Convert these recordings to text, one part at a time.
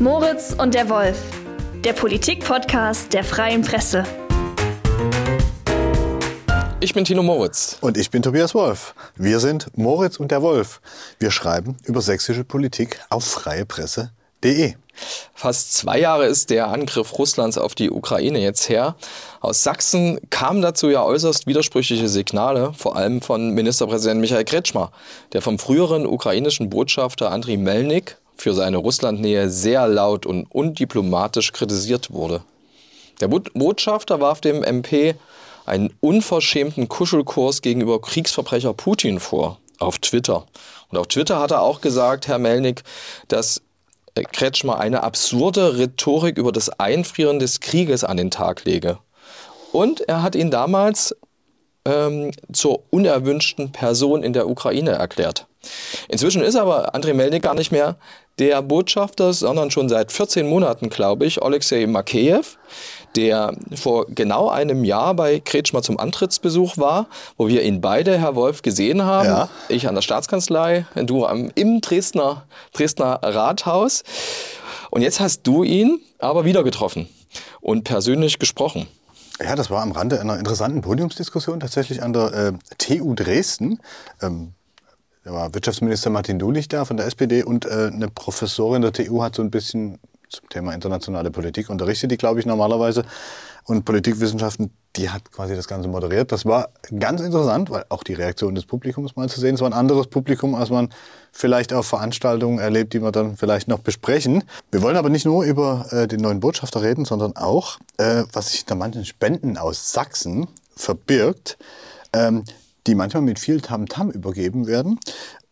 Moritz und der Wolf, der Politik-Podcast der Freien Presse. Ich bin Tino Moritz. Und ich bin Tobias Wolf. Wir sind Moritz und der Wolf. Wir schreiben über sächsische Politik auf freiepresse.de. Fast zwei Jahre ist der Angriff Russlands auf die Ukraine jetzt her. Aus Sachsen kamen dazu ja äußerst widersprüchliche Signale, vor allem von Ministerpräsident Michael Kretschmer, der vom früheren ukrainischen Botschafter Andriy Melnik für seine Russlandnähe sehr laut und undiplomatisch kritisiert wurde. Der Botschafter warf dem MP einen unverschämten Kuschelkurs gegenüber Kriegsverbrecher Putin vor auf Twitter. Und auf Twitter hat er auch gesagt, Herr Melnik, dass Kretschmer eine absurde Rhetorik über das Einfrieren des Krieges an den Tag lege. Und er hat ihn damals ähm, zur unerwünschten Person in der Ukraine erklärt. Inzwischen ist aber Andrei Melnik gar nicht mehr der Botschafter, sondern schon seit 14 Monaten, glaube ich, Alexei Makeyev, der vor genau einem Jahr bei Kretschmer zum Antrittsbesuch war, wo wir ihn beide, Herr Wolf, gesehen haben. Ja. Ich an der Staatskanzlei, du am, im Dresdner, Dresdner Rathaus. Und jetzt hast du ihn aber wieder getroffen und persönlich gesprochen. Ja, das war am Rande einer interessanten Podiumsdiskussion tatsächlich an der äh, TU Dresden. Ähm, da war Wirtschaftsminister Martin Dulich da von der SPD und äh, eine Professorin der TU hat so ein bisschen zum Thema internationale Politik unterrichtet, die glaube ich normalerweise. Und Politikwissenschaften, die hat quasi das Ganze moderiert. Das war ganz interessant, weil auch die Reaktion des Publikums mal zu sehen. Es war ein anderes Publikum, als man vielleicht auf Veranstaltungen erlebt, die wir dann vielleicht noch besprechen. Wir wollen aber nicht nur über äh, den neuen Botschafter reden, sondern auch, äh, was sich hinter manchen Spenden aus Sachsen verbirgt. Ähm, die manchmal mit viel Tamtam -Tam übergeben werden,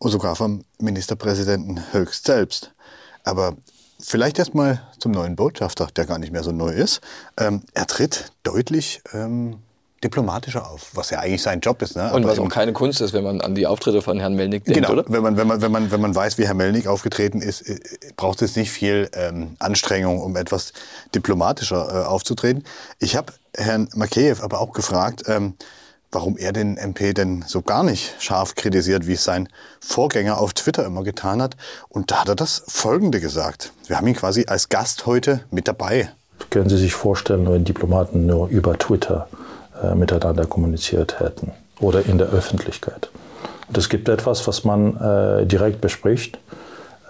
sogar vom Ministerpräsidenten höchst selbst. Aber vielleicht erstmal zum neuen Botschafter, der gar nicht mehr so neu ist. Ähm, er tritt deutlich ähm, diplomatischer auf, was ja eigentlich sein Job ist. Ne? Und was auch keine Kunst ist, wenn man an die Auftritte von Herrn Melnick denkt, genau, oder? Wenn man, wenn, man, wenn, man, wenn man weiß, wie Herr Melnick aufgetreten ist, äh, braucht es nicht viel ähm, Anstrengung, um etwas diplomatischer äh, aufzutreten. Ich habe Herrn Makeyev aber auch gefragt, ähm, warum er den MP denn so gar nicht scharf kritisiert, wie es sein Vorgänger auf Twitter immer getan hat. Und da hat er das Folgende gesagt. Wir haben ihn quasi als Gast heute mit dabei. Können Sie sich vorstellen, wenn Diplomaten nur über Twitter äh, miteinander kommuniziert hätten oder in der Öffentlichkeit? Und es gibt etwas, was man äh, direkt bespricht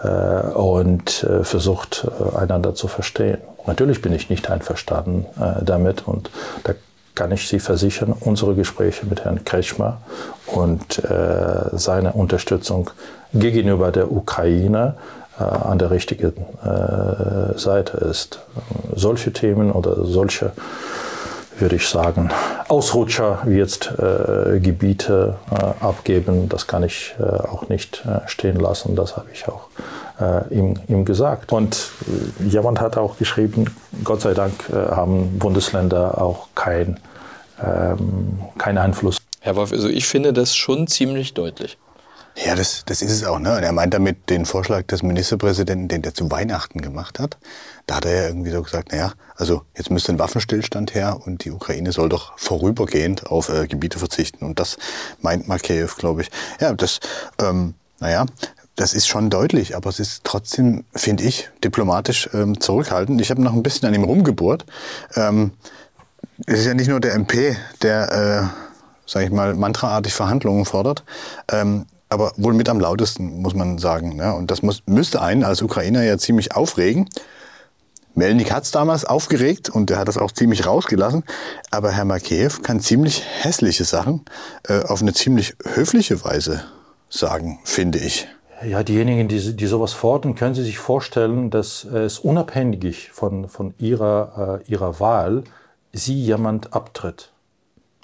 äh, und äh, versucht, äh, einander zu verstehen. Natürlich bin ich nicht einverstanden äh, damit und da kann ich Sie versichern, unsere Gespräche mit Herrn Kretschmer und äh, seine Unterstützung gegenüber der Ukraine äh, an der richtigen äh, Seite ist. Solche Themen oder solche, würde ich sagen, Ausrutscher wie jetzt äh, Gebiete äh, abgeben, das kann ich äh, auch nicht stehen lassen. Das habe ich auch ihm, ihm, gesagt. Und jemand hat auch geschrieben, Gott sei Dank haben Bundesländer auch kein ähm, keinen Einfluss. Herr Wolf, also ich finde das schon ziemlich deutlich. Ja, das, das ist es auch. Ne? Und er meint damit den Vorschlag des Ministerpräsidenten, den der zu Weihnachten gemacht hat. Da hat er ja irgendwie so gesagt, naja, also jetzt müsste ein Waffenstillstand her und die Ukraine soll doch vorübergehend auf äh, Gebiete verzichten. Und das meint Makeyev, glaube ich. Ja, das, ähm, naja, das ist schon deutlich, aber es ist trotzdem, finde ich, diplomatisch ähm, zurückhaltend. Ich habe noch ein bisschen an ihm rumgebohrt. Ähm, es ist ja nicht nur der MP, der, äh, sage ich mal, mantraartig Verhandlungen fordert, ähm, aber wohl mit am lautesten, muss man sagen. Ja? Und das muss, müsste einen als Ukrainer ja ziemlich aufregen. Melnik hat es damals aufgeregt und er hat das auch ziemlich rausgelassen. Aber Herr Makeyev kann ziemlich hässliche Sachen äh, auf eine ziemlich höfliche Weise sagen, finde ich. Ja, diejenigen, die, die sowas fordern, können Sie sich vorstellen, dass es unabhängig von, von ihrer, äh, ihrer Wahl sie jemand abtritt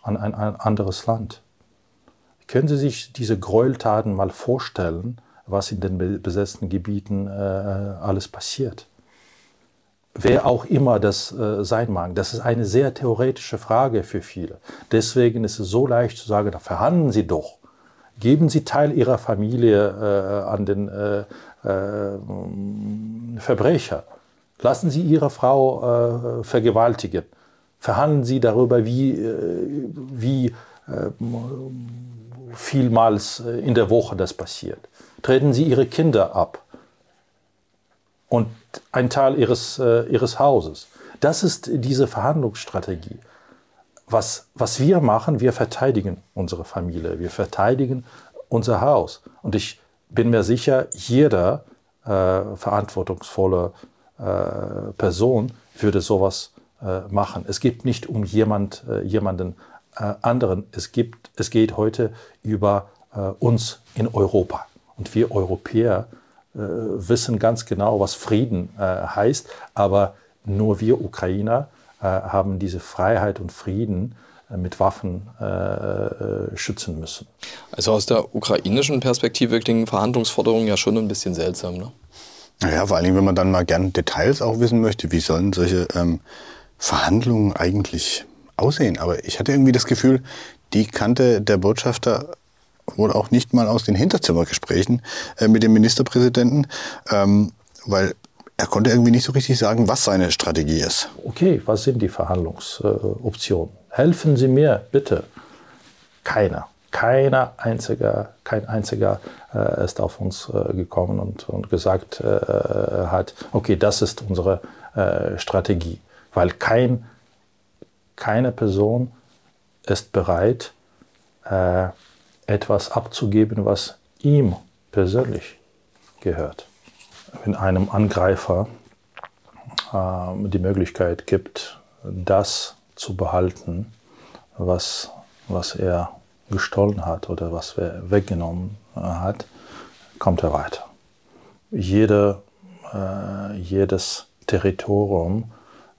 an ein, ein anderes Land. Können Sie sich diese Gräueltaten mal vorstellen, was in den besetzten Gebieten äh, alles passiert? Wer auch immer das äh, sein mag, das ist eine sehr theoretische Frage für viele. Deswegen ist es so leicht zu sagen, da verhandeln Sie doch. Geben Sie Teil Ihrer Familie äh, an den äh, äh, Verbrecher. Lassen Sie Ihre Frau äh, vergewaltigen verhandeln Sie darüber, wie, wie vielmals äh, in der Woche das passiert. Treten Sie Ihre Kinder ab. und ein Teil ihres, äh, ihres Hauses. Das ist diese Verhandlungsstrategie. Was, was wir machen, wir verteidigen unsere Familie, wir verteidigen unser Haus. Und ich bin mir sicher, jeder äh, verantwortungsvolle äh, Person würde sowas äh, machen. Es geht nicht um jemand, äh, jemanden anderen. Es, gibt, es geht heute über äh, uns in Europa. Und wir Europäer wissen ganz genau, was Frieden heißt. Aber nur wir Ukrainer haben diese Freiheit und Frieden mit Waffen äh, schützen müssen. Also aus der ukrainischen Perspektive klingen Verhandlungsforderungen ja schon ein bisschen seltsam. Ne? Naja, vor allem, wenn man dann mal gern Details auch wissen möchte, wie sollen solche ähm, Verhandlungen eigentlich aussehen? Aber ich hatte irgendwie das Gefühl, die kannte der Botschafter wohl auch nicht mal aus den Hinterzimmergesprächen äh, mit dem Ministerpräsidenten, ähm, weil er konnte irgendwie nicht so richtig sagen, was seine Strategie ist. Okay, was sind die Verhandlungsoptionen? Äh, Helfen Sie mir, bitte. Keiner keiner einziger, kein einziger äh, ist auf uns äh, gekommen und, und gesagt äh, hat, okay, das ist unsere äh, Strategie. Weil kein, keine Person ist bereit, äh, etwas abzugeben, was ihm persönlich gehört. Wenn einem Angreifer ähm, die Möglichkeit gibt, das zu behalten, was, was er gestohlen hat oder was er weggenommen äh, hat, kommt er weiter. Jede, äh, jedes Territorium,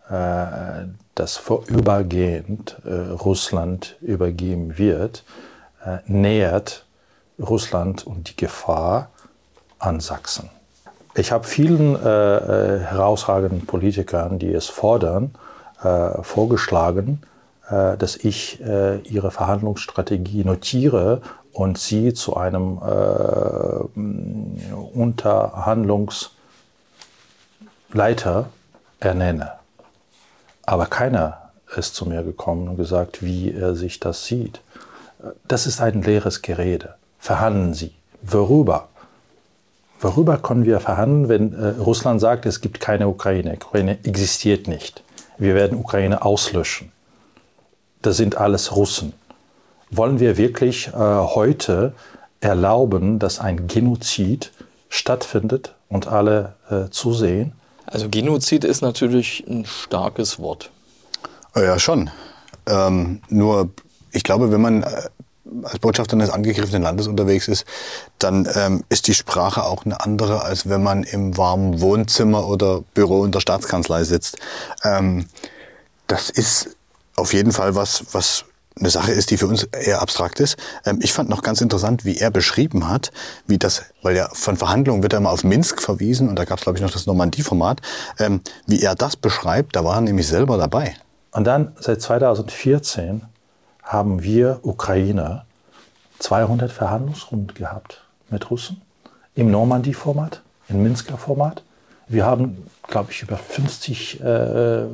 äh, das vorübergehend äh, Russland übergeben wird, äh, nähert Russland und die Gefahr an Sachsen. Ich habe vielen äh, herausragenden Politikern, die es fordern, vorgeschlagen, äh, dass ich äh, ihre Verhandlungsstrategie notiere und sie zu einem äh, Unterhandlungsleiter ernenne. Aber keiner ist zu mir gekommen und gesagt, wie er sich das sieht. Das ist ein leeres Gerede. Verhandeln Sie. Worüber? Worüber können wir verhandeln, wenn äh, Russland sagt, es gibt keine Ukraine? Ukraine existiert nicht. Wir werden Ukraine auslöschen das sind alles Russen. Wollen wir wirklich äh, heute erlauben, dass ein Genozid stattfindet und alle äh, zusehen? Also Genozid ist natürlich ein starkes Wort. Äh, ja, schon. Ähm, nur, ich glaube, wenn man äh, als Botschafter eines angegriffenen Landes unterwegs ist, dann ähm, ist die Sprache auch eine andere, als wenn man im warmen Wohnzimmer oder Büro in der Staatskanzlei sitzt. Ähm, das ist auf jeden Fall was, was eine Sache ist, die für uns eher abstrakt ist. Ähm, ich fand noch ganz interessant, wie er beschrieben hat, wie das, weil ja von Verhandlungen wird er immer auf Minsk verwiesen und da gab es, glaube ich, noch das Normandie-Format, ähm, wie er das beschreibt, da war er nämlich selber dabei. Und dann seit 2014 haben wir Ukrainer 200 Verhandlungsrunden gehabt mit Russen im Normandie-Format, im Minsker Format. Wir haben, glaube ich, über 50 äh,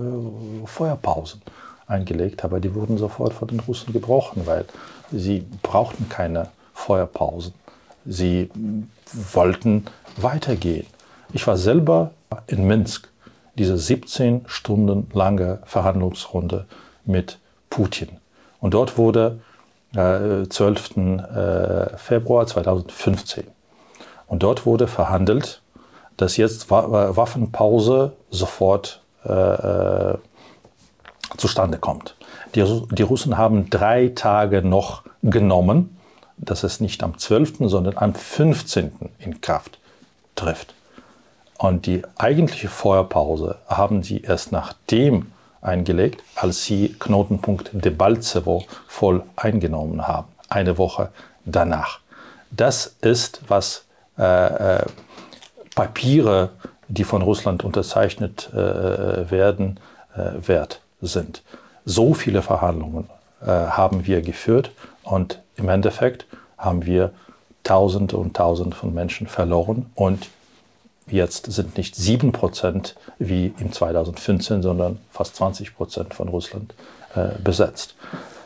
Feuerpausen eingelegt, aber die wurden sofort von den Russen gebrochen, weil sie brauchten keine Feuerpausen. Sie wollten weitergehen. Ich war selber in Minsk, diese 17 Stunden lange Verhandlungsrunde mit Putin. Und dort wurde äh, 12. Äh, Februar 2015. Und dort wurde verhandelt, dass jetzt Waffenpause sofort äh, äh zustande kommt. Die, die Russen haben drei Tage noch genommen, dass es nicht am 12., sondern am 15. in Kraft trifft. Und die eigentliche Feuerpause haben sie erst nachdem eingelegt, als sie Knotenpunkt Debaltsevo voll eingenommen haben. Eine Woche danach. Das ist, was äh, äh, Papiere, die von Russland unterzeichnet äh, werden, äh, wert sind. So viele Verhandlungen äh, haben wir geführt und im Endeffekt haben wir Tausende und Tausende von Menschen verloren und jetzt sind nicht sieben Prozent wie im 2015, sondern fast 20 Prozent von Russland äh, besetzt.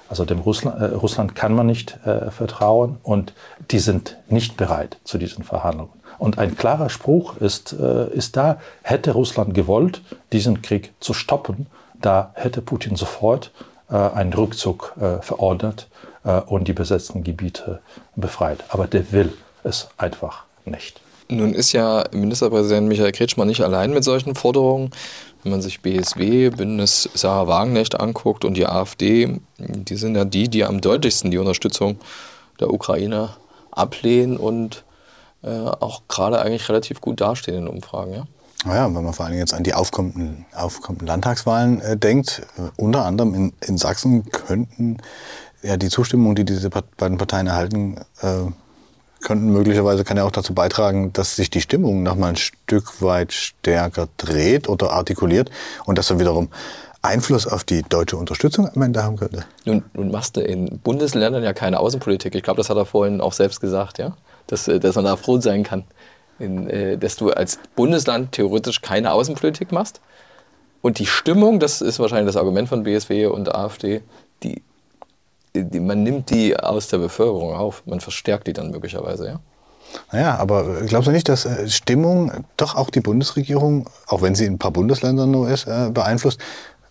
Also dem Russland, äh, Russland kann man nicht äh, vertrauen und die sind nicht bereit zu diesen Verhandlungen. Und ein klarer Spruch ist, äh, ist da, hätte Russland gewollt, diesen Krieg zu stoppen, da hätte Putin sofort äh, einen Rückzug äh, verordnet äh, und die besetzten Gebiete befreit. Aber der will es einfach nicht. Nun ist ja Ministerpräsident Michael Kretschmann nicht allein mit solchen Forderungen. Wenn man sich BSW, Bündnis Sarah Wagenknecht anguckt und die AfD, die sind ja die, die am deutlichsten die Unterstützung der Ukraine ablehnen und äh, auch gerade eigentlich relativ gut dastehen in Umfragen. Ja? Naja, wenn man vor allem jetzt an die aufkommenden, aufkommenden Landtagswahlen äh, denkt, äh, unter anderem in, in Sachsen könnten ja die Zustimmung, die diese beiden Parteien erhalten, äh, könnten möglicherweise kann ja auch dazu beitragen, dass sich die Stimmung noch mal ein Stück weit stärker dreht oder artikuliert und das dann wiederum Einfluss auf die deutsche Unterstützung am Ende haben könnte. Nun, nun machst du in Bundesländern ja keine Außenpolitik. Ich glaube, das hat er vorhin auch selbst gesagt, ja, dass, äh, dass man da froh sein kann, in, äh, dass du als Bundesland theoretisch keine Außenpolitik machst. Und die Stimmung, das ist wahrscheinlich das Argument von BSW und AfD, die die, man nimmt die aus der Bevölkerung auf, man verstärkt die dann möglicherweise, ja? Naja, aber glaubst du nicht, dass äh, Stimmung doch auch die Bundesregierung, auch wenn sie in ein paar Bundesländern nur ist, äh, beeinflusst?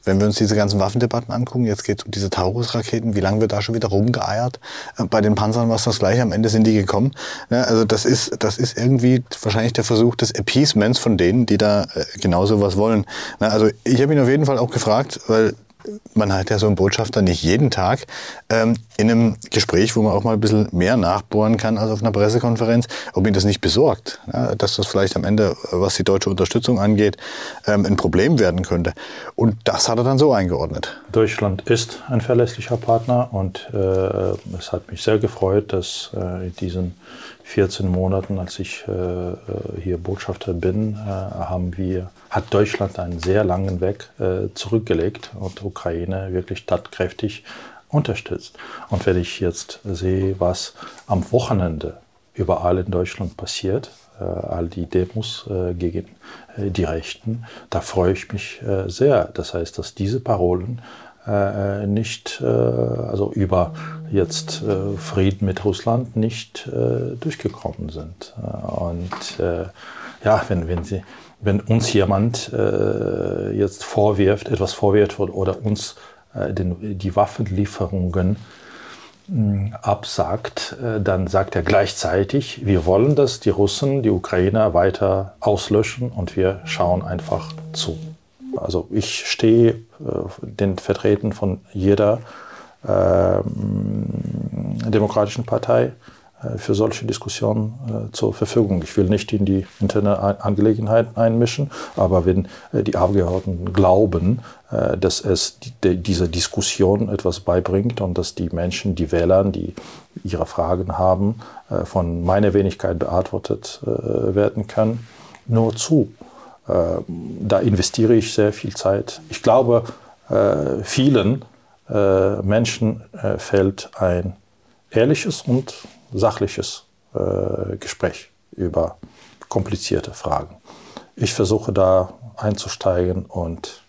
Wenn wir uns diese ganzen Waffendebatten angucken, jetzt geht es um diese Taurus-Raketen, wie lange wird da schon wieder rumgeeiert? Äh, bei den Panzern war es das gleiche, am Ende sind die gekommen. Also das ist, das ist irgendwie wahrscheinlich der Versuch des Appeasements von denen, die da genau so was wollen. Also ich habe ihn auf jeden Fall auch gefragt, weil man hat ja so einen Botschafter nicht jeden Tag ähm, in einem Gespräch, wo man auch mal ein bisschen mehr nachbohren kann als auf einer Pressekonferenz, ob ihn das nicht besorgt, ja, dass das vielleicht am Ende, was die deutsche Unterstützung angeht, ähm, ein Problem werden könnte. Und das hat er dann so eingeordnet. Deutschland ist ein verlässlicher Partner und äh, es hat mich sehr gefreut, dass äh, in diesen 14 Monaten, als ich äh, äh, hier Botschafter bin, äh, haben wir, hat Deutschland einen sehr langen Weg zurückgelegt und Ukraine wirklich tatkräftig unterstützt. Und wenn ich jetzt sehe, was am Wochenende überall in Deutschland passiert, all die Demos gegen die Rechten, da freue ich mich sehr. Das heißt, dass diese Parolen äh, nicht, äh, also über jetzt äh, Frieden mit Russland nicht äh, durchgekommen sind. Äh, und äh, ja, wenn, wenn, sie, wenn uns jemand jetzt vorwirft, etwas vorwirft oder uns den, die Waffenlieferungen absagt, dann sagt er gleichzeitig, wir wollen, dass die Russen die Ukrainer weiter auslöschen und wir schauen einfach zu. Also ich stehe äh, den Vertretern von jeder äh, demokratischen Partei äh, für solche Diskussionen äh, zur Verfügung. Ich will nicht in die interne Angelegenheiten einmischen, aber wenn die Abgeordneten glauben, dass es die, diese Diskussion etwas beibringt und dass die Menschen, die Wähler, die ihre Fragen haben, von meiner Wenigkeit beantwortet werden können, nur zu. Äh, da investiere ich sehr viel Zeit. Ich glaube, äh, vielen äh, Menschen fällt ein ehrliches und sachliches Gespräch über komplizierte Fragen. Ich versuche da einzusteigen und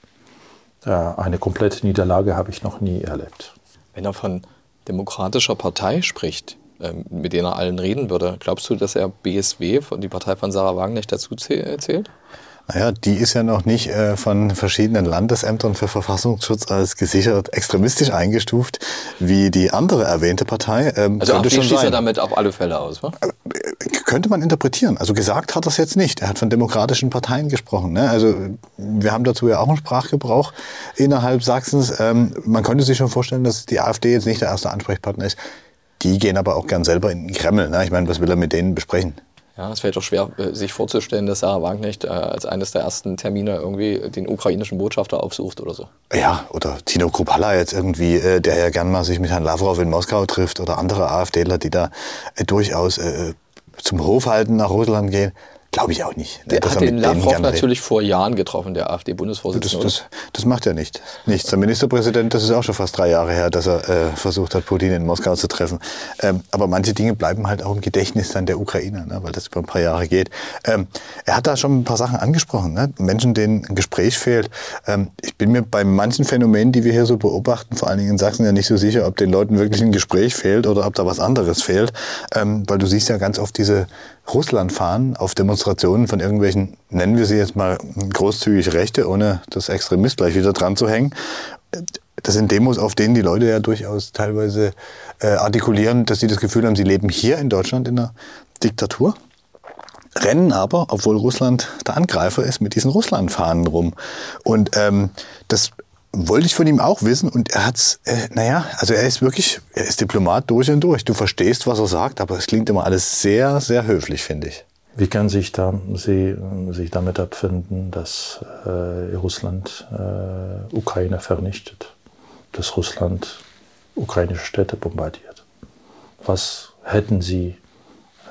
eine komplette Niederlage habe ich noch nie erlebt. Wenn er von demokratischer Partei spricht, ähm, mit denen er allen reden würde, glaubst du, dass er BSW, die Partei von Sarah Wagenknecht, dazu zählt? Naja, die ist ja noch nicht äh, von verschiedenen Landesämtern für Verfassungsschutz als gesichert extremistisch eingestuft, wie die andere erwähnte Partei. Ähm, also AfD schließt er damit auf alle Fälle aus, wa? Äh, könnte man interpretieren. Also gesagt hat er es jetzt nicht. Er hat von demokratischen Parteien gesprochen. Ne? Also wir haben dazu ja auch einen Sprachgebrauch innerhalb Sachsens. Ähm, man könnte sich schon vorstellen, dass die AfD jetzt nicht der erste Ansprechpartner ist. Die gehen aber auch gern selber in den Kreml. Ne? Ich meine, was will er mit denen besprechen? Ja, es fällt doch schwer, äh, sich vorzustellen, dass Sarah Wagenknecht äh, als eines der ersten Termine irgendwie den ukrainischen Botschafter aufsucht oder so. Ja, oder Tino Kropala jetzt irgendwie, äh, der ja gern mal sich mit Herrn Lavrov in Moskau trifft oder andere AfDler, die da äh, durchaus äh, zum Hofhalten nach Russland gehen. Glaube ich auch nicht. Der hat den Lavrov natürlich vor Jahren getroffen, der AfD-Bundesvorsitzende. Das, das, das, macht ja nicht, nichts. Der Ministerpräsident, das ist auch schon fast drei Jahre her, dass er äh, versucht hat, Putin in Moskau zu treffen. Ähm, aber manche Dinge bleiben halt auch im Gedächtnis dann der Ukrainer, ne, weil das über ein paar Jahre geht. Ähm, er hat da schon ein paar Sachen angesprochen. Ne? Menschen, denen ein Gespräch fehlt. Ähm, ich bin mir bei manchen Phänomenen, die wir hier so beobachten, vor allen Dingen in Sachsen, ja nicht so sicher, ob den Leuten wirklich ein Gespräch fehlt oder ob da was anderes fehlt. Ähm, weil du siehst ja ganz oft diese Russland fahren auf Demonstrationen von irgendwelchen, nennen wir sie jetzt mal großzügig Rechte, ohne das Extremist gleich wieder dran zu hängen. Das sind Demos, auf denen die Leute ja durchaus teilweise äh, artikulieren, dass sie das Gefühl haben, sie leben hier in Deutschland in einer Diktatur rennen aber, obwohl Russland der Angreifer ist, mit diesen Russlandfahnen rum. Und ähm, das wollte ich von ihm auch wissen und er hat's, äh, naja, also er ist wirklich, er ist Diplomat durch und durch. Du verstehst, was er sagt, aber es klingt immer alles sehr, sehr höflich, finde ich. Wie kann sich da, Sie sich damit abfinden, dass äh, Russland äh, Ukraine vernichtet, dass Russland ukrainische Städte bombardiert? Was hätten Sie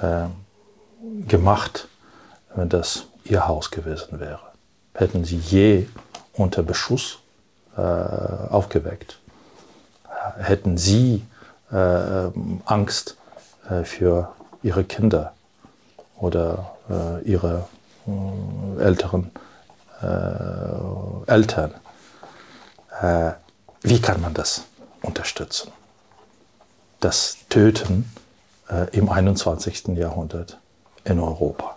äh, gemacht, wenn das Ihr Haus gewesen wäre? Hätten Sie je unter Beschuss äh, aufgeweckt. Hätten Sie äh, Angst äh, für Ihre Kinder oder Ihre älteren Eltern? wie kann man das unterstützen? Das Töten im 21. Jahrhundert in Europa.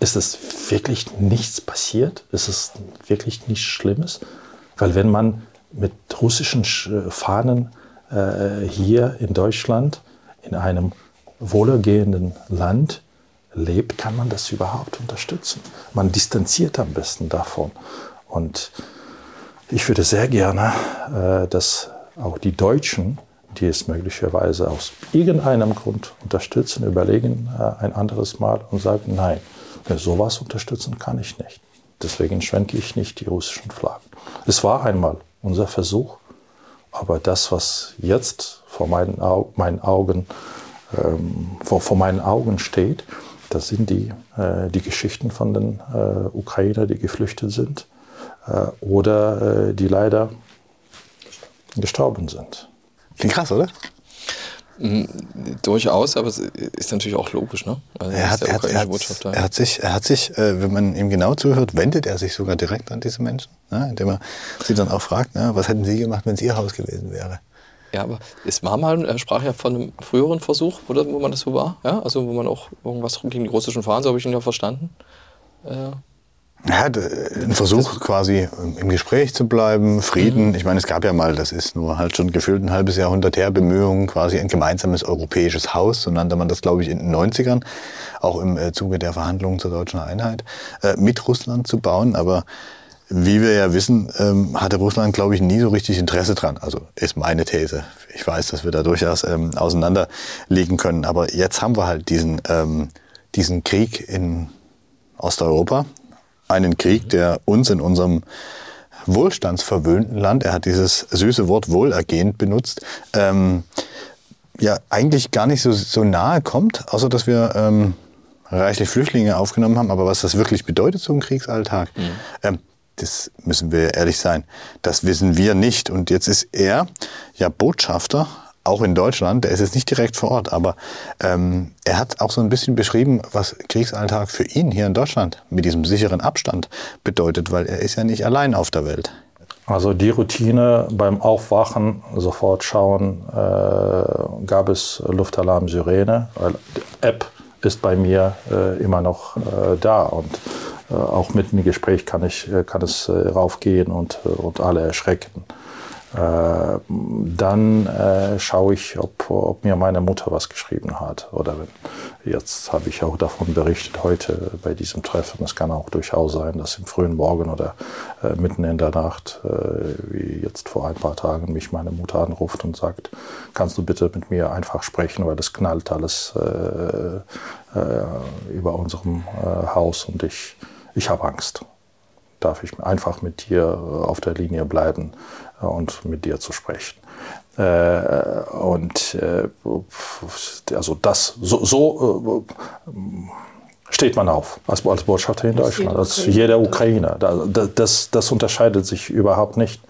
Ist es wirklich nichts passiert? Ist es wirklich nichts Schlimmes? Weil wenn man mit russischen äh, Fahnen äh, hier in Deutschland, in einem wohlergehenden Land lebt, kann man das überhaupt unterstützen. Man distanziert am besten davon. Und ich würde sehr gerne, äh, dass auch die Deutschen, die es möglicherweise aus irgendeinem Grund unterstützen, überlegen äh, ein anderes Mal und sagen, nein, sowas unterstützen kann ich nicht. Deswegen schwenke ich nicht die russischen Flaggen. Es war einmal unser Versuch, aber das, was jetzt vor meinen, Au meinen Augen, ähm, vor, vor, meinen Augen steht, das sind die, äh, die Geschichten von den äh, Ukrainer, die geflüchtet sind äh, oder äh, die leider gestorben sind. Klingt krass, oder? Mm, durchaus, aber es ist natürlich auch logisch, ne? Also er, hat, er, hat, er, hat, er, hat, sich, er hat sich, äh, wenn man ihm genau zuhört, wendet er sich sogar direkt an diese Menschen, ne? indem er sie dann auch fragt, ne? was hätten sie gemacht, wenn es ihr Haus gewesen wäre. Ja, aber es war mal, er sprach ja von einem früheren Versuch, oder, wo man das so war, ja, also wo man auch irgendwas gegen die russischen Fahren, so habe ich ihn ja verstanden. Äh, ja, ein Versuch quasi im Gespräch zu bleiben, Frieden. Mhm. Ich meine, es gab ja mal, das ist nur halt schon gefühlt ein halbes Jahrhundert her, Bemühungen, quasi ein gemeinsames europäisches Haus, so nannte man das, glaube ich, in den 90ern, auch im äh, Zuge der Verhandlungen zur deutschen Einheit, äh, mit Russland zu bauen. Aber wie wir ja wissen, ähm, hatte Russland, glaube ich, nie so richtig Interesse dran. Also ist meine These. Ich weiß, dass wir da durchaus ähm, auseinanderlegen können. Aber jetzt haben wir halt diesen, ähm, diesen Krieg in Osteuropa, einen Krieg, der uns in unserem wohlstandsverwöhnten Land, er hat dieses süße Wort wohlergehend benutzt, ähm, ja eigentlich gar nicht so, so nahe kommt, außer dass wir ähm, reichlich Flüchtlinge aufgenommen haben. Aber was das wirklich bedeutet, so ein Kriegsalltag, mhm. ähm, das müssen wir ehrlich sein, das wissen wir nicht. Und jetzt ist er ja Botschafter auch in Deutschland, der ist jetzt nicht direkt vor Ort, aber ähm, er hat auch so ein bisschen beschrieben, was Kriegsalltag für ihn hier in Deutschland mit diesem sicheren Abstand bedeutet, weil er ist ja nicht allein auf der Welt. Also die Routine beim Aufwachen, sofort schauen, äh, gab es Luftalarm, Sirene, die App ist bei mir äh, immer noch äh, da und äh, auch mitten im Gespräch kann, ich, äh, kann es äh, raufgehen und, und alle erschrecken. Äh, dann äh, schaue ich, ob, ob, mir meine Mutter was geschrieben hat. Oder jetzt habe ich auch davon berichtet heute bei diesem Treffen. Es kann auch durchaus sein, dass im frühen Morgen oder äh, mitten in der Nacht, wie jetzt vor ein paar Tagen, mich meine Mutter anruft und sagt, kannst du bitte mit mir einfach sprechen, weil es knallt alles über unserem Haus und ich, ich habe Angst darf ich einfach mit dir auf der Linie bleiben und mit dir zu sprechen. Äh, und äh, also das so, so äh, steht man auf als, als Botschafter in Deutschland, als jeder Ukrainer. Das, das unterscheidet sich überhaupt nicht.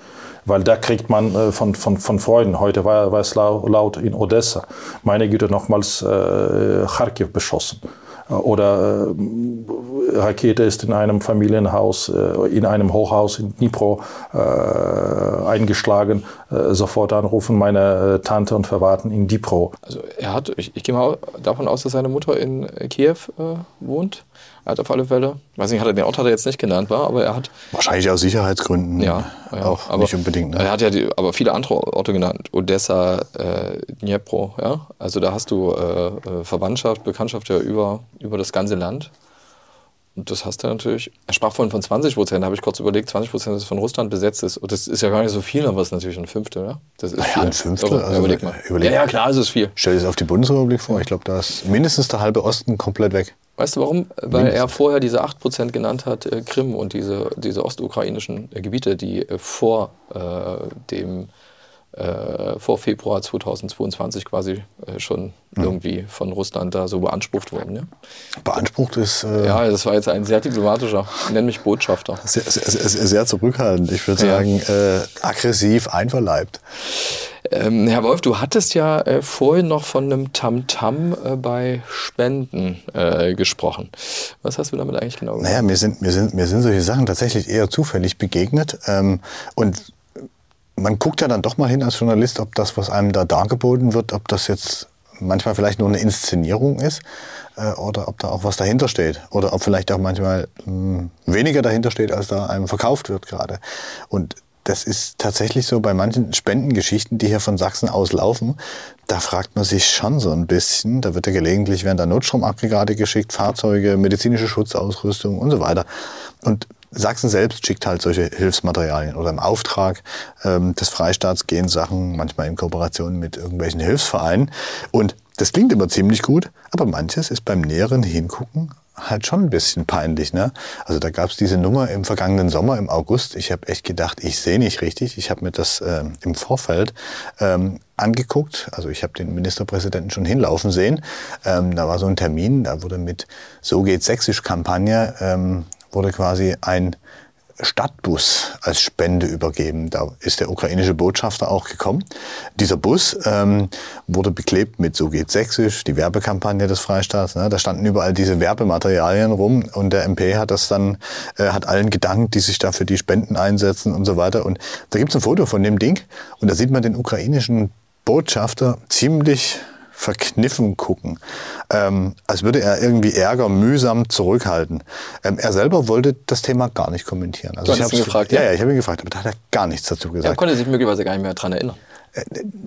Weil da kriegt man äh, von, von, von Freunden, heute war, war es laut in Odessa, meine Güte, nochmals äh, Kharkiv beschossen. Oder äh, Rakete ist in einem Familienhaus, äh, in einem Hochhaus in Dnipro äh, eingeschlagen. Äh, sofort anrufen meine äh, Tante und Verwandten in Dnipro. Also er hat, ich, ich gehe mal davon aus, dass seine Mutter in Kiew äh, wohnt. Er hat auf alle Fälle, weiß nicht, hat er den Ort hat er jetzt nicht genannt, war, aber er hat wahrscheinlich aus Sicherheitsgründen. Ja, ja auch aber, nicht unbedingt. Ne? Er hat ja die, aber viele andere Orte genannt, Odessa, äh, Dnipro, ja. Also da hast du äh, äh, Verwandtschaft, Bekanntschaft ja über über das ganze Land. Und das hast du natürlich. Er sprach vorhin von 20 Prozent, da habe ich kurz überlegt, 20 Prozent ist von Russland besetzt ist. Und das ist ja gar nicht so viel, aber es ist natürlich ein Fünftel, ja? Das ist ja, viel. ein Fünftel. Also, überleg mal. Überleg. Ja, ja, klar, es ist viel. Stell dir das auf die Bundesrepublik vor. Ich glaube, da ist mindestens der halbe Osten komplett weg. Weißt du warum? Weil er vorher diese 8% genannt hat, äh, Krim und diese, diese ostukrainischen äh, Gebiete, die äh, vor äh, dem äh, vor Februar 2022 quasi äh, schon mhm. irgendwie von Russland da so beansprucht wurden. Ja? Beansprucht ist. Äh, ja, das war jetzt ein sehr diplomatischer, nenn mich Botschafter. Sehr, sehr, sehr, sehr zurückhaltend. Ich würde sagen, äh, aggressiv, einverleibt. Ähm, Herr Wolf, du hattest ja äh, vorhin noch von einem Tamtam -Tam, äh, bei Spenden äh, gesprochen. Was hast du damit eigentlich genau gemacht? Naja, mir sind, mir, sind, mir sind solche Sachen tatsächlich eher zufällig begegnet. Ähm, und man guckt ja dann doch mal hin als Journalist, ob das, was einem da dargeboten wird, ob das jetzt manchmal vielleicht nur eine Inszenierung ist äh, oder ob da auch was dahinter steht oder ob vielleicht auch manchmal mh, hm, weniger dahinter steht, als da einem verkauft wird gerade. Und das ist tatsächlich so bei manchen Spendengeschichten, die hier von Sachsen aus laufen. Da fragt man sich schon so ein bisschen. Da wird ja gelegentlich werden da Notstromaggregate geschickt, Fahrzeuge, medizinische Schutzausrüstung und so weiter. Und Sachsen selbst schickt halt solche Hilfsmaterialien oder im Auftrag ähm, des Freistaats gehen Sachen manchmal in Kooperation mit irgendwelchen Hilfsvereinen. Und das klingt immer ziemlich gut, aber manches ist beim näheren Hingucken halt schon ein bisschen peinlich. Ne? Also da gab es diese Nummer im vergangenen Sommer, im August. Ich habe echt gedacht, ich sehe nicht richtig. Ich habe mir das äh, im Vorfeld ähm, angeguckt. Also ich habe den Ministerpräsidenten schon hinlaufen sehen. Ähm, da war so ein Termin, da wurde mit So geht Sächsisch-Kampagne ähm, wurde quasi ein Stadtbus als Spende übergeben. Da ist der ukrainische Botschafter auch gekommen. Dieser Bus ähm, wurde beklebt mit So geht Sächsisch, die Werbekampagne des Freistaats. Ne? Da standen überall diese Werbematerialien rum und der MP hat das dann, äh, hat allen gedankt, die sich da für die Spenden einsetzen und so weiter. Und da gibt es ein Foto von dem Ding und da sieht man den ukrainischen Botschafter ziemlich verkniffen gucken, ähm, als würde er irgendwie Ärger mühsam zurückhalten. Ähm, er selber wollte das Thema gar nicht kommentieren. Also du ich habe ihn gefragt, ja, ja, ich habe ihn gefragt, aber da hat er gar nichts dazu gesagt. Er konnte sich möglicherweise gar nicht mehr daran erinnern. Äh,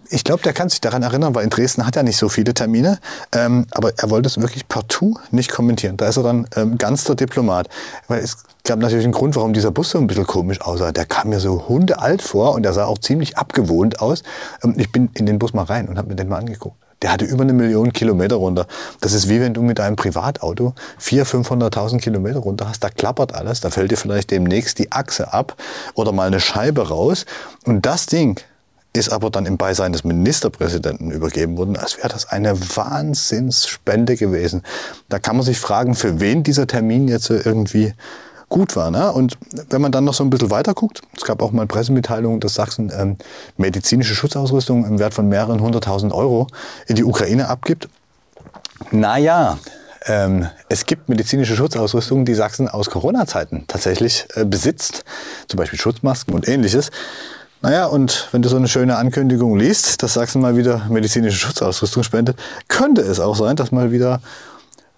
ich glaube, der kann sich daran erinnern, weil in Dresden hat er nicht so viele Termine. Ähm, aber er wollte es wirklich partout nicht kommentieren. Da ist er dann ähm, ganz der Diplomat. Weil es gab natürlich einen Grund, warum dieser Bus so ein bisschen komisch aussah. Der kam mir so hundealt vor und der sah auch ziemlich abgewohnt aus. Ähm, ich bin in den Bus mal rein und habe mir den mal angeguckt. Der hatte über eine Million Kilometer runter. Das ist wie wenn du mit einem Privatauto 400.000, 500.000 Kilometer runter hast. Da klappert alles. Da fällt dir vielleicht demnächst die Achse ab oder mal eine Scheibe raus. Und das Ding ist aber dann im Beisein des Ministerpräsidenten übergeben worden, als wäre das eine Wahnsinnsspende gewesen. Da kann man sich fragen, für wen dieser Termin jetzt irgendwie gut war. Ne? Und wenn man dann noch so ein bisschen weiter guckt, es gab auch mal Pressemitteilungen, dass Sachsen ähm, medizinische Schutzausrüstung im Wert von mehreren hunderttausend Euro in die Ukraine abgibt. Naja, ähm, es gibt medizinische Schutzausrüstung, die Sachsen aus Corona-Zeiten tatsächlich äh, besitzt, zum Beispiel Schutzmasken und ähnliches. Naja, und wenn du so eine schöne Ankündigung liest, dass Sachsen mal wieder medizinische Schutzausrüstung spendet, könnte es auch sein, dass mal wieder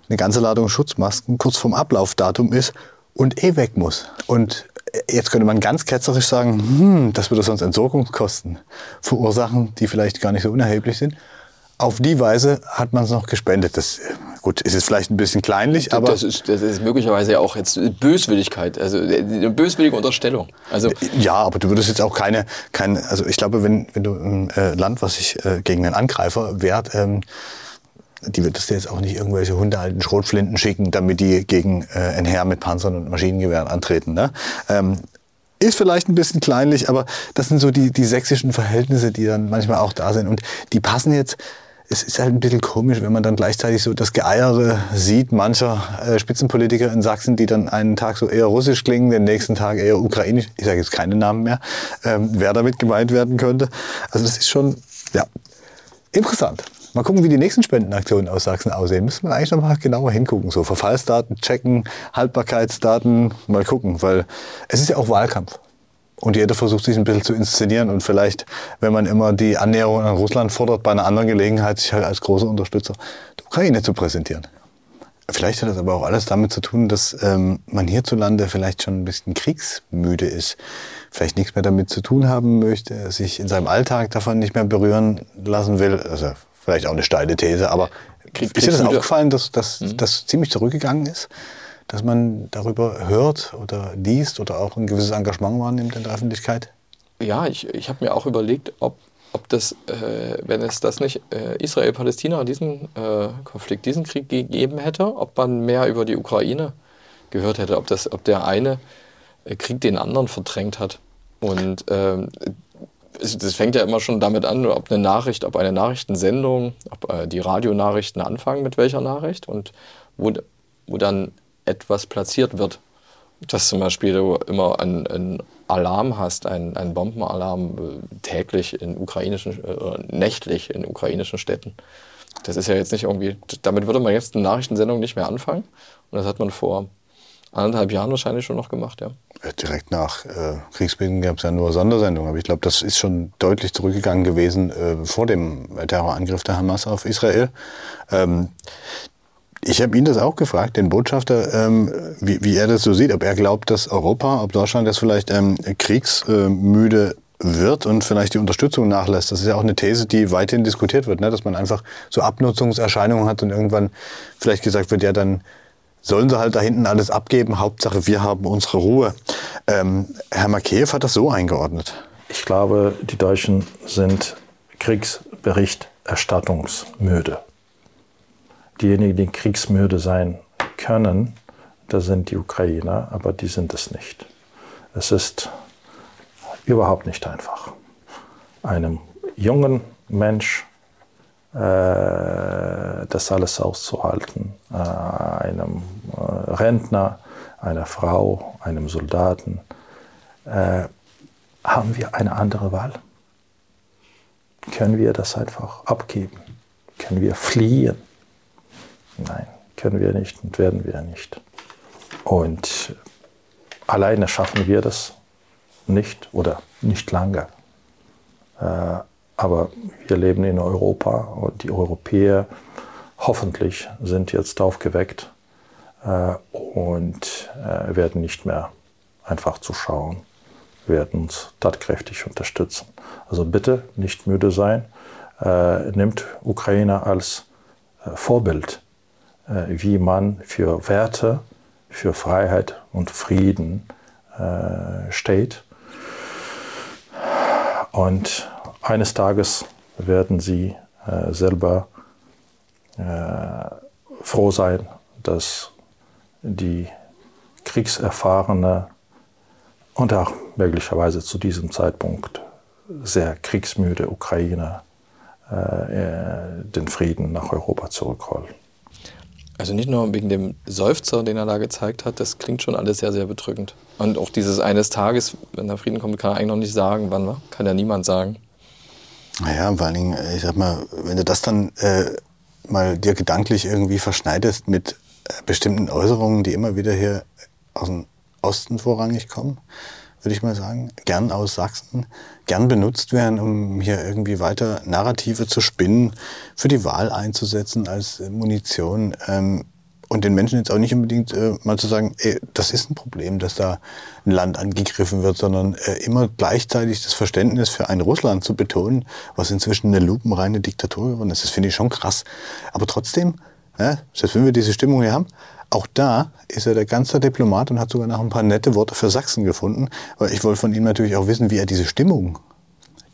eine ganze Ladung Schutzmasken kurz vorm Ablaufdatum ist und eh weg muss. Und jetzt könnte man ganz ketzerisch sagen, hm, das würde sonst Entsorgungskosten verursachen, die vielleicht gar nicht so unerheblich sind. Auf die Weise hat man es noch gespendet. Das, gut, ist jetzt vielleicht ein bisschen kleinlich, aber... Das ist, das ist möglicherweise auch jetzt Böswilligkeit, also eine böswillige Unterstellung. Also ja, aber du würdest jetzt auch keine... keine also ich glaube, wenn, wenn du ein äh, Land, was sich äh, gegen einen Angreifer wehrt... Ähm, die würdest du jetzt auch nicht irgendwelche hundealten Schrotflinten schicken, damit die gegen äh, ein Heer mit Panzern und Maschinengewehren antreten. Ne? Ähm, ist vielleicht ein bisschen kleinlich, aber das sind so die, die sächsischen Verhältnisse, die dann manchmal auch da sind. Und die passen jetzt es ist halt ein bisschen komisch, wenn man dann gleichzeitig so das Geeiere sieht mancher äh, Spitzenpolitiker in Sachsen, die dann einen Tag so eher russisch klingen, den nächsten Tag eher ukrainisch. Ich sage jetzt keine Namen mehr, ähm, wer damit gemeint werden könnte. Also das ist schon, ja, interessant. Mal gucken, wie die nächsten Spendenaktionen aus Sachsen aussehen. Müssen wir eigentlich noch genauer hingucken. So Verfallsdaten checken, Haltbarkeitsdaten, mal gucken, weil es ist ja auch Wahlkampf. Und jeder versucht sich ein bisschen zu inszenieren und vielleicht, wenn man immer die Annäherung an Russland fordert, bei einer anderen Gelegenheit sich halt als großer Unterstützer der Ukraine zu präsentieren. Vielleicht hat das aber auch alles damit zu tun, dass ähm, man hierzulande vielleicht schon ein bisschen kriegsmüde ist, vielleicht nichts mehr damit zu tun haben möchte, sich in seinem Alltag davon nicht mehr berühren lassen will. Also vielleicht auch eine steile These, aber Krieg, ist dir das aufgefallen, dass das mhm. ziemlich zurückgegangen ist? Dass man darüber hört oder liest oder auch ein gewisses Engagement wahrnimmt in der Öffentlichkeit? Ja, ich, ich habe mir auch überlegt, ob, ob das, äh, wenn es das nicht äh, Israel-Palästina, diesen äh, Konflikt, diesen Krieg gegeben hätte, ob man mehr über die Ukraine gehört hätte, ob, das, ob der eine äh, Krieg den anderen verdrängt hat. Und ähm, das fängt ja immer schon damit an, ob eine Nachricht, ob eine Nachrichtensendung, ob äh, die Radionachrichten anfangen mit welcher Nachricht und wo, wo dann etwas platziert wird. Dass zum Beispiel du immer einen, Alarm hast, einen, einen Bombenalarm äh, täglich in ukrainischen, äh, nächtlich in ukrainischen Städten. Das ist ja jetzt nicht irgendwie, damit würde man jetzt eine Nachrichtensendung nicht mehr anfangen. Und das hat man vor anderthalb Jahren wahrscheinlich schon noch gemacht, ja. Direkt nach äh, Kriegsbeginn gab es ja nur Sondersendungen, aber ich glaube, das ist schon deutlich zurückgegangen gewesen äh, vor dem Terrorangriff der Hamas auf Israel. Ähm, ich habe ihn das auch gefragt, den Botschafter, ähm, wie, wie, er das so sieht, ob er glaubt, dass Europa, ob Deutschland jetzt vielleicht ähm, kriegsmüde wird und vielleicht die Unterstützung nachlässt. Das ist ja auch eine These, die weiterhin diskutiert wird, ne? dass man einfach so Abnutzungserscheinungen hat und irgendwann vielleicht gesagt wird, ja, dann sollen sie halt da hinten alles abgeben. Hauptsache, wir haben unsere Ruhe. Ähm, Herr Makeev hat das so eingeordnet. Ich glaube, die Deutschen sind Kriegsberichterstattungsmüde. Diejenigen, die kriegsmüde sein können, das sind die Ukrainer, aber die sind es nicht. Es ist überhaupt nicht einfach, einem jungen Mensch äh, das alles auszuhalten. Äh, einem äh, Rentner, einer Frau, einem Soldaten. haben wir eine andere Wahl? Können wir das einfach abgeben? Können wir fliehen? Nein, können wir nicht und werden wir nicht. Und alleine schaffen wir das nicht oder nicht lange. Aber wir leben in Europa und die Europäer hoffentlich sind jetzt aufgeweckt äh, und äh, werden nicht mehr einfach zuschauen, werden uns tatkräftig unterstützen. Also bitte nicht müde sein, äh, nimmt Ukraine als äh, Vorbild, äh, wie man für Werte, für Freiheit und Frieden äh, steht. Und eines Tages werden sie äh, selber äh, froh sein, dass die kriegserfahrene und auch möglicherweise zu diesem Zeitpunkt sehr kriegsmüde Ukraine äh, den Frieden nach Europa zurückholen. Also nicht nur wegen dem Seufzer, den er da gezeigt hat, das klingt schon alles sehr, sehr bedrückend. Und auch dieses eines Tages, wenn der Frieden kommt, kann er eigentlich noch nicht sagen, wann, ne? kann ja niemand sagen. Naja, vor allen Dingen, ich sag mal, wenn du das dann äh, mal dir gedanklich irgendwie verschneidest mit äh, bestimmten Äußerungen, die immer wieder hier aus dem Osten vorrangig kommen, würde ich mal sagen, gern aus Sachsen, gern benutzt werden, um hier irgendwie weiter Narrative zu spinnen, für die Wahl einzusetzen als Munition. Ähm, und den Menschen jetzt auch nicht unbedingt äh, mal zu sagen, ey, das ist ein Problem, dass da ein Land angegriffen wird, sondern äh, immer gleichzeitig das Verständnis für ein Russland zu betonen, was inzwischen eine lupenreine Diktatur geworden ist. Das finde ich schon krass. Aber trotzdem, ja, selbst wenn wir diese Stimmung hier haben, auch da ist er der ganze Diplomat und hat sogar noch ein paar nette Worte für Sachsen gefunden. Weil ich wollte von ihm natürlich auch wissen, wie er diese Stimmung,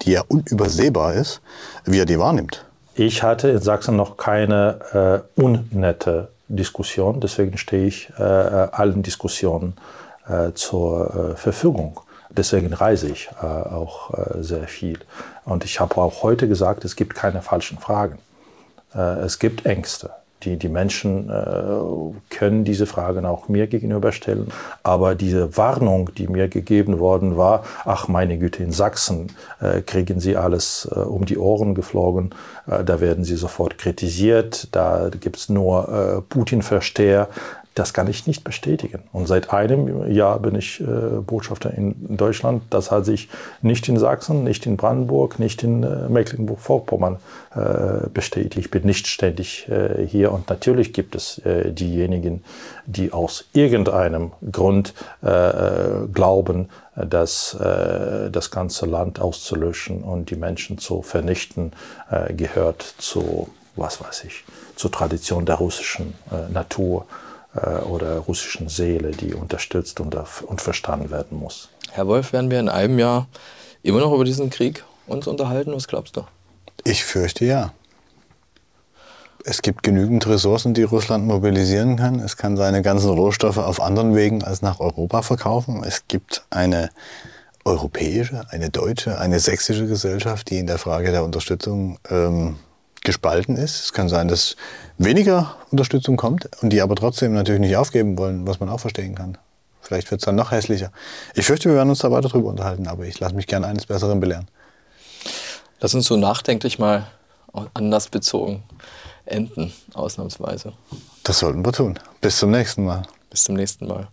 die ja unübersehbar ist, wie er die wahrnimmt. Ich hatte in Sachsen noch keine äh, unnette Diskussion. Deswegen stehe ich äh, allen Diskussionen äh, zur äh, Verfügung. Deswegen reise ich äh, auch äh, sehr viel. Und ich habe auch heute gesagt, es gibt keine falschen Fragen. Es gibt Ängste. Die, die Menschen äh, können diese Fragen auch mir gegenüberstellen. Aber diese Warnung, die mir gegeben worden war, ach meine Güte, in Sachsen äh, kriegen Sie alles äh, um die Ohren geflogen, äh, da werden Sie sofort kritisiert, da gibt's nur äh, Putin-Versteher. Das kann ich nicht bestätigen. Und seit einem Jahr bin ich äh, Botschafter in Deutschland. Das hat sich nicht in Sachsen, nicht in Brandenburg, nicht in äh, Mecklenburg-Vorpommern äh, bestätigt. Ich bin nicht ständig äh, hier. Und natürlich gibt es äh, diejenigen, die aus irgendeinem Grund äh, glauben, dass das ganze Land auszulöschen und die Menschen zu vernichten gehört zu, was weiß ich, zur Tradition der russischen Natur oder russischen Seele, die unterstützt und, und verstanden werden muss. Herr Wolf, werden wir in einem Jahr immer noch über diesen Krieg uns unterhalten? Was glaubst du? Ich fürchte ja. Es gibt genügend Ressourcen, die Russland mobilisieren kann. Es kann seine ganzen Rohstoffe auf anderen Wegen als nach Europa verkaufen. Es gibt eine europäische, eine deutsche, eine sächsische Gesellschaft, die in der Frage der Unterstützung ähm, gespalten ist. Es kann sein, dass weniger Unterstützung kommt und die aber trotzdem natürlich nicht aufgeben wollen, was man auch verstehen kann. Vielleicht wird es dann noch hässlicher. Ich fürchte, wir werden uns da weiter drüber unterhalten, aber ich lasse mich gerne eines Besseren belehren. Lass uns so nachdenklich mal anders bezogen enden, ausnahmsweise. Das sollten wir tun. Bis zum nächsten Mal. Bis zum nächsten Mal.